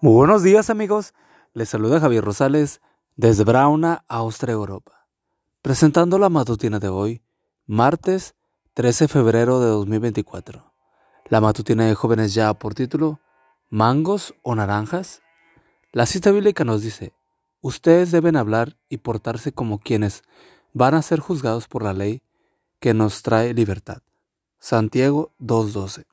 Muy buenos días amigos, les saluda Javier Rosales desde Brauna, Austria, Europa, presentando la matutina de hoy, martes 13 de febrero de 2024. La matutina de jóvenes ya por título, ¿Mangos o naranjas? La cita bíblica nos dice, ustedes deben hablar y portarse como quienes van a ser juzgados por la ley que nos trae libertad. Santiago 2.12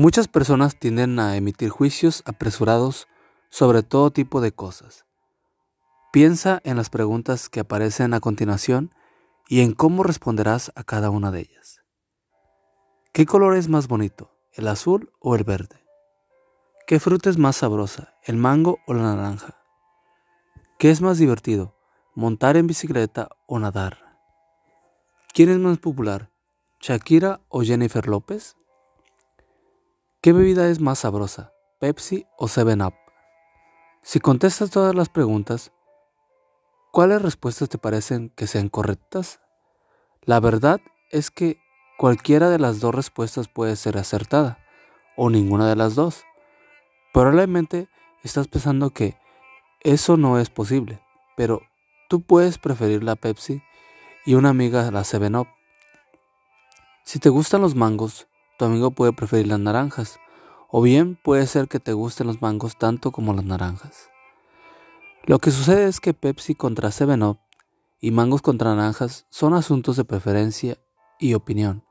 Muchas personas tienden a emitir juicios apresurados sobre todo tipo de cosas. Piensa en las preguntas que aparecen a continuación y en cómo responderás a cada una de ellas. ¿Qué color es más bonito, el azul o el verde? ¿Qué fruta es más sabrosa, el mango o la naranja? ¿Qué es más divertido, montar en bicicleta o nadar? ¿Quién es más popular, Shakira o Jennifer López? ¿Qué bebida es más sabrosa, Pepsi o 7-Up? Si contestas todas las preguntas, ¿cuáles respuestas te parecen que sean correctas? La verdad es que cualquiera de las dos respuestas puede ser acertada, o ninguna de las dos. Probablemente estás pensando que eso no es posible, pero tú puedes preferir la Pepsi y una amiga la 7-Up. Si te gustan los mangos, tu amigo puede preferir las naranjas, o bien puede ser que te gusten los mangos tanto como las naranjas. Lo que sucede es que Pepsi contra 7-Up y mangos contra naranjas son asuntos de preferencia y opinión.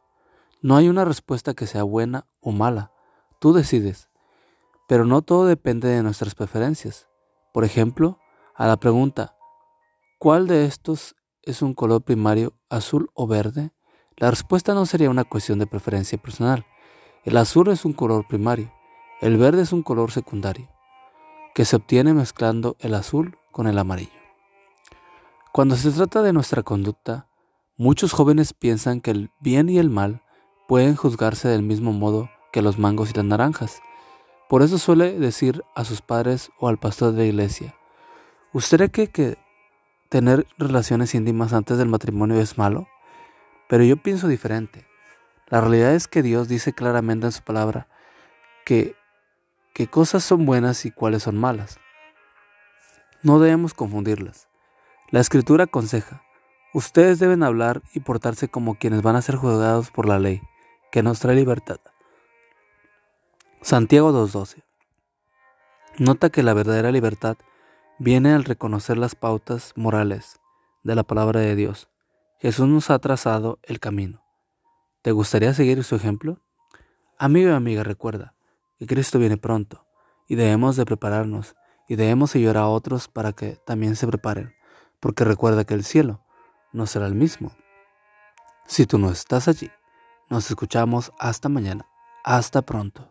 No hay una respuesta que sea buena o mala, tú decides. Pero no todo depende de nuestras preferencias. Por ejemplo, a la pregunta, ¿cuál de estos es un color primario azul o verde? La respuesta no sería una cuestión de preferencia personal. El azul es un color primario, el verde es un color secundario, que se obtiene mezclando el azul con el amarillo. Cuando se trata de nuestra conducta, muchos jóvenes piensan que el bien y el mal pueden juzgarse del mismo modo que los mangos y las naranjas. Por eso suele decir a sus padres o al pastor de la iglesia, ¿usted cree que tener relaciones íntimas antes del matrimonio es malo? Pero yo pienso diferente. La realidad es que Dios dice claramente en su palabra que qué cosas son buenas y cuáles son malas. No debemos confundirlas. La escritura aconseja, ustedes deben hablar y portarse como quienes van a ser juzgados por la ley, que nos trae libertad. Santiago 2.12. Nota que la verdadera libertad viene al reconocer las pautas morales de la palabra de Dios Jesús nos ha trazado el camino. ¿Te gustaría seguir su ejemplo? Amigo y amiga, recuerda que Cristo viene pronto y debemos de prepararnos y debemos ayudar a otros para que también se preparen, porque recuerda que el cielo no será el mismo. Si tú no estás allí, nos escuchamos hasta mañana. Hasta pronto.